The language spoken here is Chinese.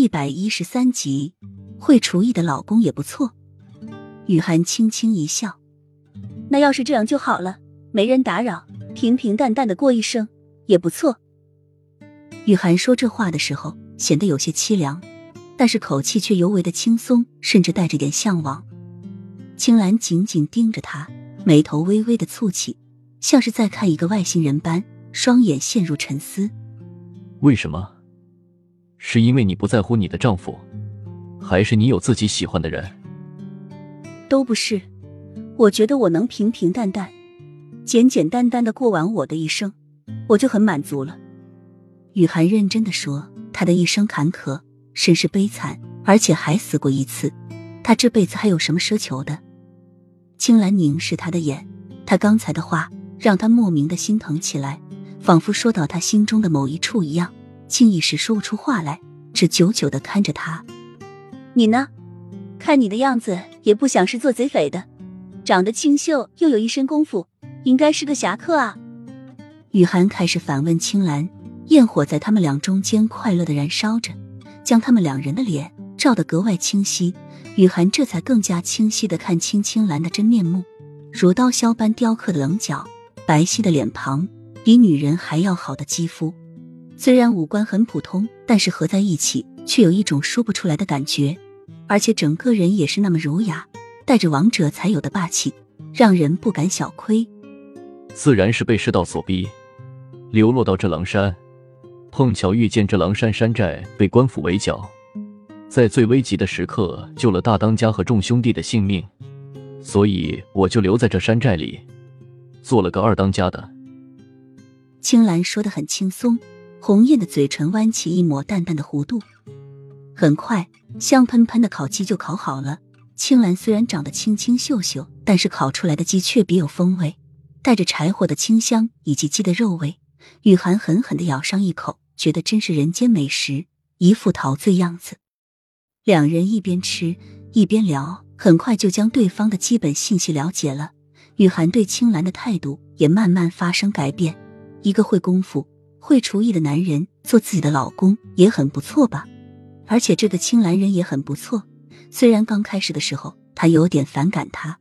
一百一十三集，会厨艺的老公也不错。雨涵轻轻一笑，那要是这样就好了，没人打扰，平平淡淡的过一生也不错。雨涵说这话的时候显得有些凄凉，但是口气却尤为的轻松，甚至带着点向往。青兰紧紧盯着他，眉头微微的蹙起，像是在看一个外星人般，双眼陷入沉思。为什么？是因为你不在乎你的丈夫，还是你有自己喜欢的人？都不是，我觉得我能平平淡淡、简简单单的过完我的一生，我就很满足了。雨涵认真的说：“她的一生坎坷，甚是悲惨，而且还死过一次。她这辈子还有什么奢求的？”青兰凝视他的眼，他刚才的话让他莫名的心疼起来，仿佛说到他心中的某一处一样。竟一时说不出话来，只久久的看着他。你呢？看你的样子，也不像是做贼匪的，长得清秀，又有一身功夫，应该是个侠客啊。雨涵开始反问青兰，焰火在他们俩中间快乐的燃烧着，将他们两人的脸照得格外清晰。雨涵这才更加清晰的看清青兰的真面目，如刀削般雕刻的棱角，白皙的脸庞，比女人还要好的肌肤。虽然五官很普通，但是合在一起却有一种说不出来的感觉，而且整个人也是那么儒雅，带着王者才有的霸气，让人不敢小窥。自然是被世道所逼，流落到这狼山，碰巧遇见这狼山山寨被官府围剿，在最危急的时刻救了大当家和众兄弟的性命，所以我就留在这山寨里，做了个二当家的。青兰说的很轻松。红艳的嘴唇弯起一抹淡淡的弧度，很快，香喷喷的烤鸡就烤好了。青兰虽然长得清清秀秀，但是烤出来的鸡却别有风味，带着柴火的清香以及鸡的肉味。雨涵狠狠的咬上一口，觉得真是人间美食，一副陶醉样子。两人一边吃一边聊，很快就将对方的基本信息了解了。雨涵对青兰的态度也慢慢发生改变，一个会功夫。会厨艺的男人做自己的老公也很不错吧？而且这个青兰人也很不错。虽然刚开始的时候他有点反感他，